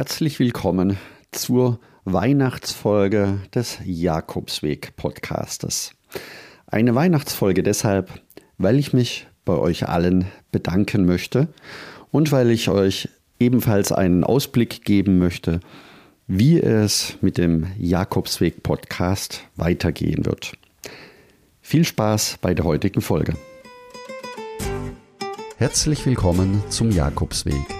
Herzlich willkommen zur Weihnachtsfolge des Jakobsweg Podcastes. Eine Weihnachtsfolge deshalb, weil ich mich bei euch allen bedanken möchte und weil ich euch ebenfalls einen Ausblick geben möchte, wie es mit dem Jakobsweg Podcast weitergehen wird. Viel Spaß bei der heutigen Folge. Herzlich willkommen zum Jakobsweg.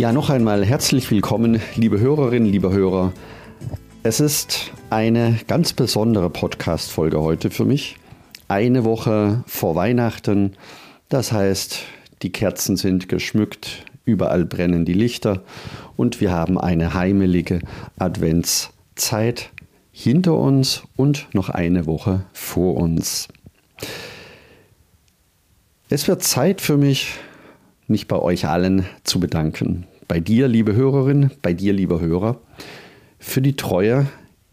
Ja, noch einmal herzlich willkommen, liebe Hörerinnen, liebe Hörer. Es ist eine ganz besondere Podcast-Folge heute für mich. Eine Woche vor Weihnachten. Das heißt, die Kerzen sind geschmückt, überall brennen die Lichter und wir haben eine heimelige Adventszeit hinter uns und noch eine Woche vor uns. Es wird Zeit für mich, mich bei euch allen zu bedanken. Bei dir, liebe Hörerin, bei dir, lieber Hörer, für die Treue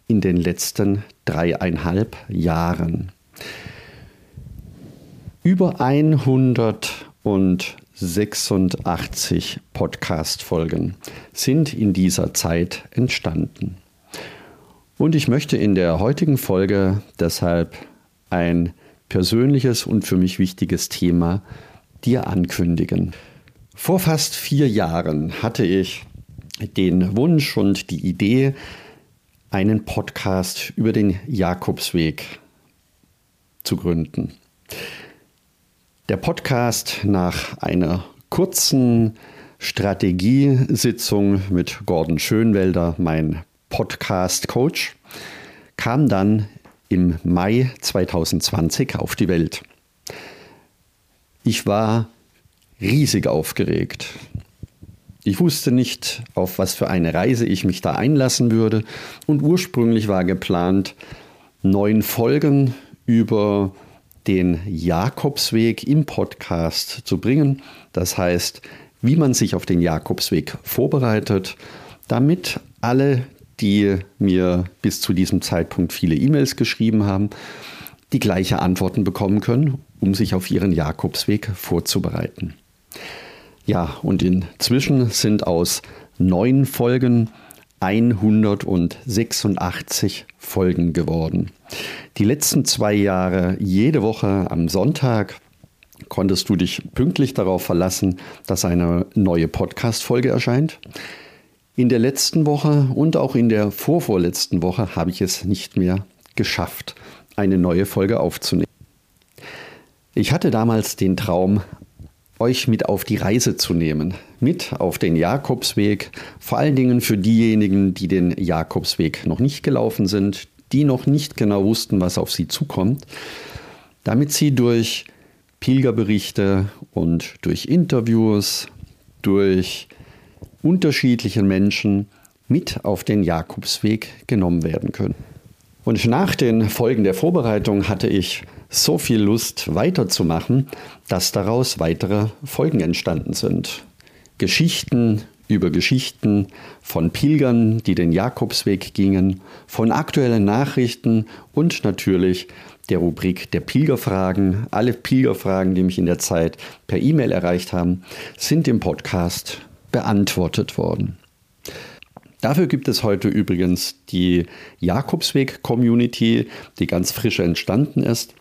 in den letzten dreieinhalb Jahren. Über 100 und 86 Podcast-Folgen sind in dieser Zeit entstanden. Und ich möchte in der heutigen Folge deshalb ein persönliches und für mich wichtiges Thema dir ankündigen. Vor fast vier Jahren hatte ich den Wunsch und die Idee, einen Podcast über den Jakobsweg zu gründen. Der Podcast nach einer kurzen Strategiesitzung mit Gordon Schönwelder, mein Podcast-Coach, kam dann im Mai 2020 auf die Welt. Ich war riesig aufgeregt. Ich wusste nicht, auf was für eine Reise ich mich da einlassen würde. Und ursprünglich war geplant, neun Folgen über den Jakobsweg im Podcast zu bringen. Das heißt, wie man sich auf den Jakobsweg vorbereitet, damit alle, die mir bis zu diesem Zeitpunkt viele E-Mails geschrieben haben, die gleiche Antworten bekommen können, um sich auf ihren Jakobsweg vorzubereiten. Ja, und inzwischen sind aus neun Folgen 186 Folgen geworden. Die letzten zwei Jahre, jede Woche am Sonntag, konntest du dich pünktlich darauf verlassen, dass eine neue Podcast-Folge erscheint. In der letzten Woche und auch in der vorvorletzten Woche habe ich es nicht mehr geschafft, eine neue Folge aufzunehmen. Ich hatte damals den Traum, euch mit auf die Reise zu nehmen, mit auf den Jakobsweg, vor allen Dingen für diejenigen, die den Jakobsweg noch nicht gelaufen sind, die noch nicht genau wussten, was auf sie zukommt, damit sie durch Pilgerberichte und durch Interviews, durch unterschiedliche Menschen mit auf den Jakobsweg genommen werden können. Und nach den Folgen der Vorbereitung hatte ich so viel Lust weiterzumachen, dass daraus weitere Folgen entstanden sind. Geschichten über Geschichten von Pilgern, die den Jakobsweg gingen, von aktuellen Nachrichten und natürlich der Rubrik der Pilgerfragen. Alle Pilgerfragen, die mich in der Zeit per E-Mail erreicht haben, sind im Podcast beantwortet worden. Dafür gibt es heute übrigens die Jakobsweg-Community, die ganz frisch entstanden ist.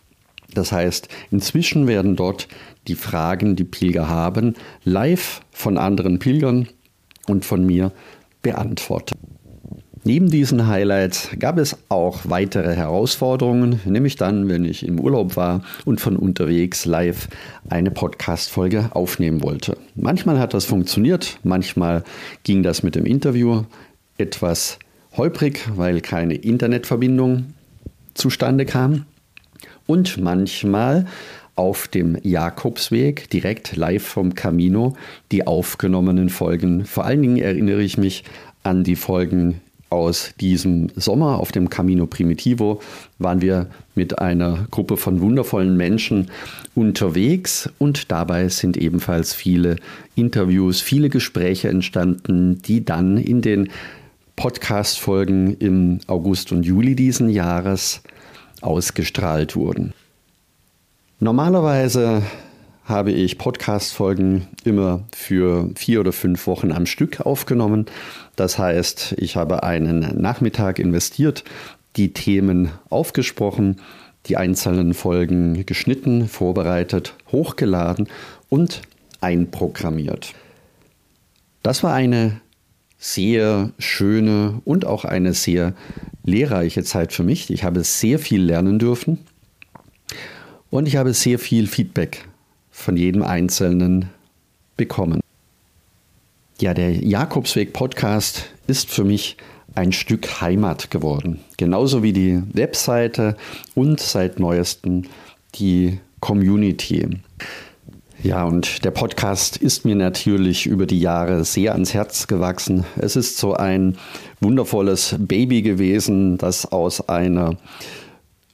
Das heißt, inzwischen werden dort die Fragen, die Pilger haben, live von anderen Pilgern und von mir beantwortet. Neben diesen Highlights gab es auch weitere Herausforderungen, nämlich dann, wenn ich im Urlaub war und von unterwegs live eine Podcast-Folge aufnehmen wollte. Manchmal hat das funktioniert, manchmal ging das mit dem Interview etwas holprig, weil keine Internetverbindung zustande kam. Und manchmal auf dem Jakobsweg, direkt live vom Camino, die aufgenommenen Folgen. Vor allen Dingen erinnere ich mich an die Folgen aus diesem Sommer auf dem Camino Primitivo waren wir mit einer Gruppe von wundervollen Menschen unterwegs und dabei sind ebenfalls viele Interviews, viele Gespräche entstanden, die dann in den Podcast-Folgen im August und Juli diesen Jahres ausgestrahlt wurden. Normalerweise habe ich Podcast-Folgen immer für vier oder fünf Wochen am Stück aufgenommen. Das heißt, ich habe einen Nachmittag investiert, die Themen aufgesprochen, die einzelnen Folgen geschnitten, vorbereitet, hochgeladen und einprogrammiert. Das war eine sehr schöne und auch eine sehr lehrreiche Zeit für mich. Ich habe sehr viel lernen dürfen und ich habe sehr viel Feedback von jedem Einzelnen bekommen. Ja, der Jakobsweg Podcast ist für mich ein Stück Heimat geworden. Genauso wie die Webseite und seit neuestem die Community. Ja, und der Podcast ist mir natürlich über die Jahre sehr ans Herz gewachsen. Es ist so ein wundervolles Baby gewesen, das aus einer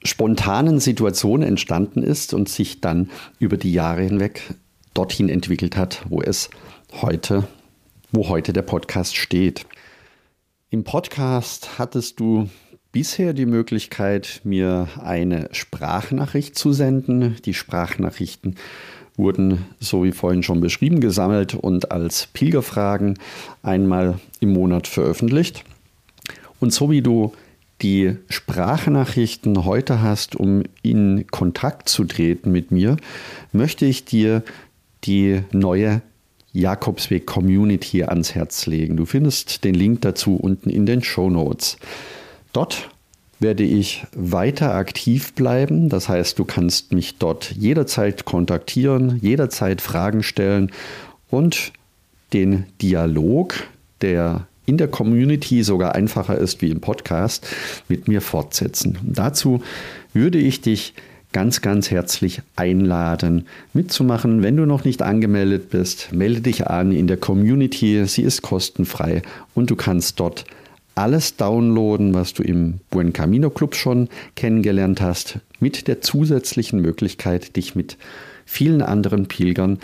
spontanen Situation entstanden ist und sich dann über die Jahre hinweg dorthin entwickelt hat, wo es heute, wo heute der Podcast steht. Im Podcast hattest du bisher die Möglichkeit, mir eine Sprachnachricht zu senden. Die Sprachnachrichten wurden, so wie vorhin schon beschrieben, gesammelt und als Pilgerfragen einmal im Monat veröffentlicht. Und so wie du die Sprachnachrichten heute hast, um in Kontakt zu treten mit mir, möchte ich dir die neue Jakobsweg Community ans Herz legen. Du findest den Link dazu unten in den Show Notes. Dort werde ich weiter aktiv bleiben. Das heißt, du kannst mich dort jederzeit kontaktieren, jederzeit Fragen stellen und den Dialog, der in der Community sogar einfacher ist wie im Podcast, mit mir fortsetzen. dazu würde ich dich ganz, ganz herzlich einladen, mitzumachen. Wenn du noch nicht angemeldet bist, melde dich an in der Community. Sie ist kostenfrei und du kannst dort alles downloaden, was du im Buen Camino Club schon kennengelernt hast, mit der zusätzlichen Möglichkeit, dich mit vielen anderen Pilgern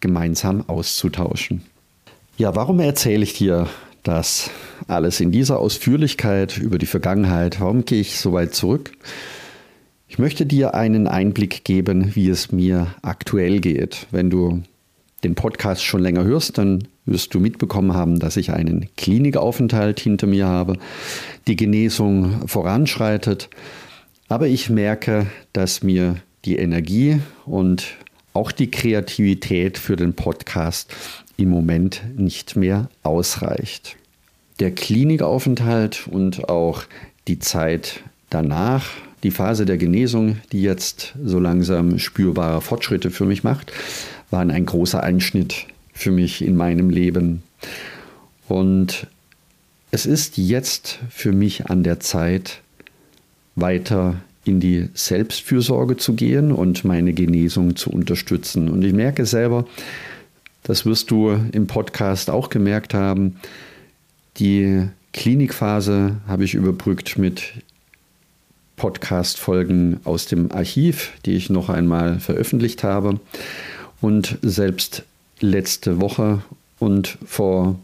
gemeinsam auszutauschen. Ja, warum erzähle ich dir das alles in dieser Ausführlichkeit über die Vergangenheit. Warum gehe ich so weit zurück? Ich möchte dir einen Einblick geben, wie es mir aktuell geht. Wenn du den Podcast schon länger hörst, dann wirst du mitbekommen haben, dass ich einen Klinikaufenthalt hinter mir habe, die Genesung voranschreitet. Aber ich merke, dass mir die Energie und auch die Kreativität für den Podcast im Moment nicht mehr ausreicht. Der Klinikaufenthalt und auch die Zeit danach, die Phase der Genesung, die jetzt so langsam spürbare Fortschritte für mich macht, waren ein großer Einschnitt für mich in meinem Leben. Und es ist jetzt für mich an der Zeit, weiter in die Selbstfürsorge zu gehen und meine Genesung zu unterstützen. Und ich merke selber, das wirst du im Podcast auch gemerkt haben. Die Klinikphase habe ich überbrückt mit Podcast-Folgen aus dem Archiv, die ich noch einmal veröffentlicht habe. Und selbst letzte Woche und vor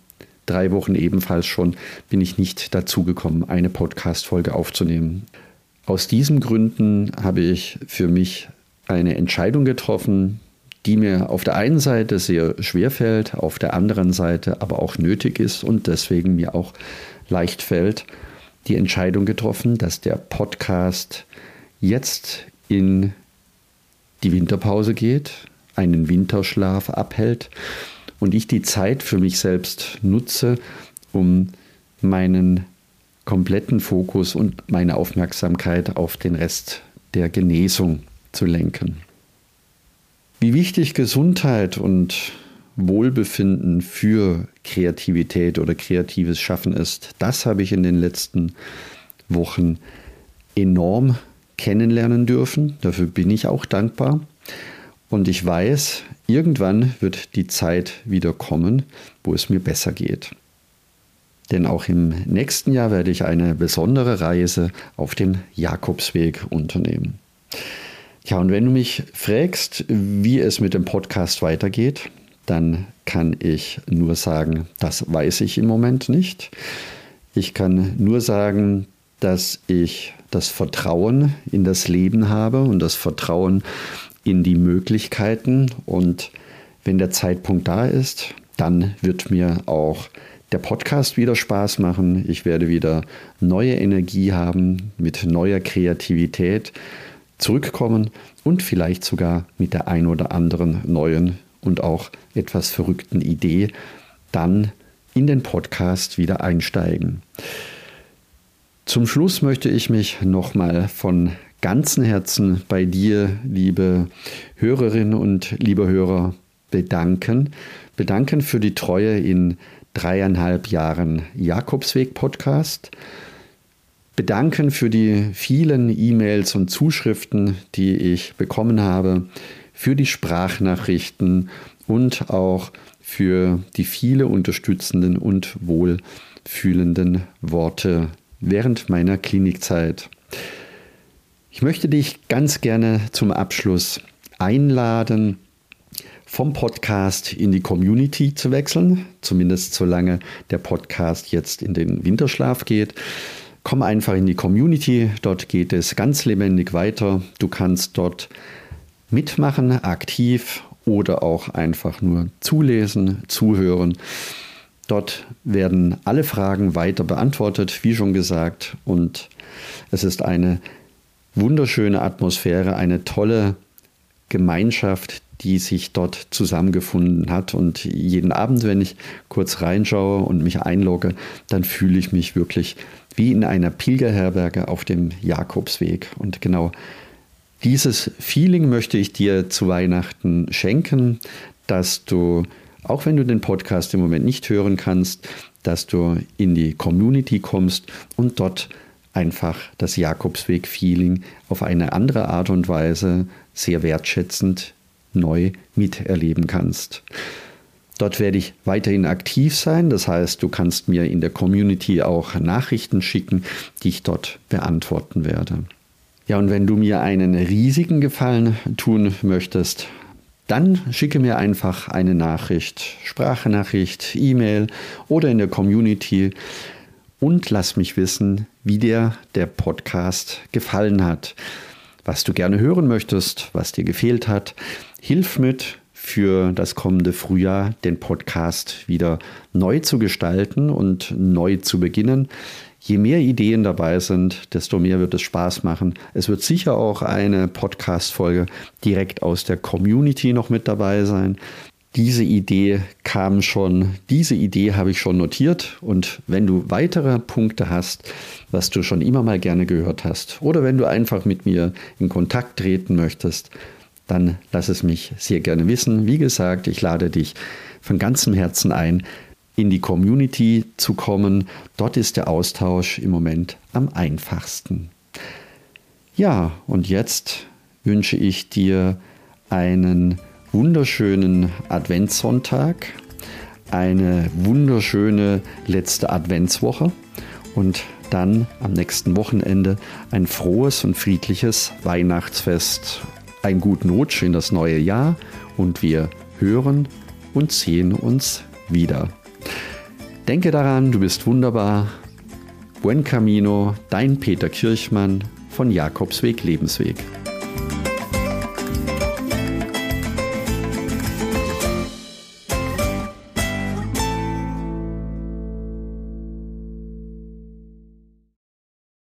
drei Wochen ebenfalls schon bin ich nicht dazu gekommen, eine Podcast-Folge aufzunehmen. Aus diesen Gründen habe ich für mich eine Entscheidung getroffen, die mir auf der einen Seite sehr schwer fällt, auf der anderen Seite aber auch nötig ist und deswegen mir auch leicht fällt, die Entscheidung getroffen, dass der Podcast jetzt in die Winterpause geht, einen Winterschlaf abhält und ich die Zeit für mich selbst nutze, um meinen kompletten Fokus und meine Aufmerksamkeit auf den Rest der Genesung zu lenken. Wie wichtig Gesundheit und Wohlbefinden für Kreativität oder kreatives Schaffen ist, das habe ich in den letzten Wochen enorm kennenlernen dürfen. Dafür bin ich auch dankbar. Und ich weiß, irgendwann wird die Zeit wieder kommen, wo es mir besser geht. Denn auch im nächsten Jahr werde ich eine besondere Reise auf dem Jakobsweg unternehmen. Ja, und wenn du mich fragst, wie es mit dem Podcast weitergeht, dann kann ich nur sagen, das weiß ich im Moment nicht. Ich kann nur sagen, dass ich das Vertrauen in das Leben habe und das Vertrauen in die Möglichkeiten. Und wenn der Zeitpunkt da ist, dann wird mir auch der Podcast wieder Spaß machen. Ich werde wieder neue Energie haben, mit neuer Kreativität zurückkommen und vielleicht sogar mit der ein oder anderen neuen und auch etwas verrückten Idee dann in den Podcast wieder einsteigen. Zum Schluss möchte ich mich nochmal von ganzem Herzen bei dir, liebe Hörerinnen und liebe Hörer, bedanken. Bedanken für die Treue in dreieinhalb Jahren Jakobsweg-Podcast. Bedanken für die vielen E-Mails und Zuschriften, die ich bekommen habe, für die Sprachnachrichten und auch für die viele unterstützenden und wohlfühlenden Worte während meiner Klinikzeit. Ich möchte dich ganz gerne zum Abschluss einladen, vom Podcast in die Community zu wechseln, zumindest solange der Podcast jetzt in den Winterschlaf geht. Komm einfach in die Community, dort geht es ganz lebendig weiter. Du kannst dort mitmachen, aktiv oder auch einfach nur zulesen, zuhören. Dort werden alle Fragen weiter beantwortet, wie schon gesagt. Und es ist eine wunderschöne Atmosphäre, eine tolle Gemeinschaft, die sich dort zusammengefunden hat. Und jeden Abend, wenn ich kurz reinschaue und mich einlogge, dann fühle ich mich wirklich wie in einer Pilgerherberge auf dem Jakobsweg. Und genau dieses Feeling möchte ich dir zu Weihnachten schenken, dass du auch wenn du den Podcast im Moment nicht hören kannst, dass du in die Community kommst und dort einfach das Jakobsweg-Feeling auf eine andere Art und Weise sehr wertschätzend neu miterleben kannst. Dort werde ich weiterhin aktiv sein, das heißt, du kannst mir in der Community auch Nachrichten schicken, die ich dort beantworten werde. Ja, und wenn du mir einen riesigen Gefallen tun möchtest, dann schicke mir einfach eine Nachricht, Sprachnachricht, E-Mail oder in der Community und lass mich wissen, wie dir der Podcast gefallen hat, was du gerne hören möchtest, was dir gefehlt hat. Hilf mit für das kommende Frühjahr den Podcast wieder neu zu gestalten und neu zu beginnen. Je mehr Ideen dabei sind, desto mehr wird es Spaß machen. Es wird sicher auch eine Podcast-Folge direkt aus der Community noch mit dabei sein. Diese Idee kam schon, diese Idee habe ich schon notiert und wenn du weitere Punkte hast, was du schon immer mal gerne gehört hast oder wenn du einfach mit mir in Kontakt treten möchtest, dann lass es mich sehr gerne wissen. Wie gesagt, ich lade dich von ganzem Herzen ein, in die Community zu kommen. Dort ist der Austausch im Moment am einfachsten. Ja, und jetzt wünsche ich dir einen wunderschönen Adventssonntag, eine wunderschöne letzte Adventswoche und dann am nächsten Wochenende ein frohes und friedliches Weihnachtsfest. Einen guten Rutsch in das neue Jahr und wir hören und sehen uns wieder. Denke daran, du bist wunderbar. Buen Camino, dein Peter Kirchmann von Jakobsweg Lebensweg.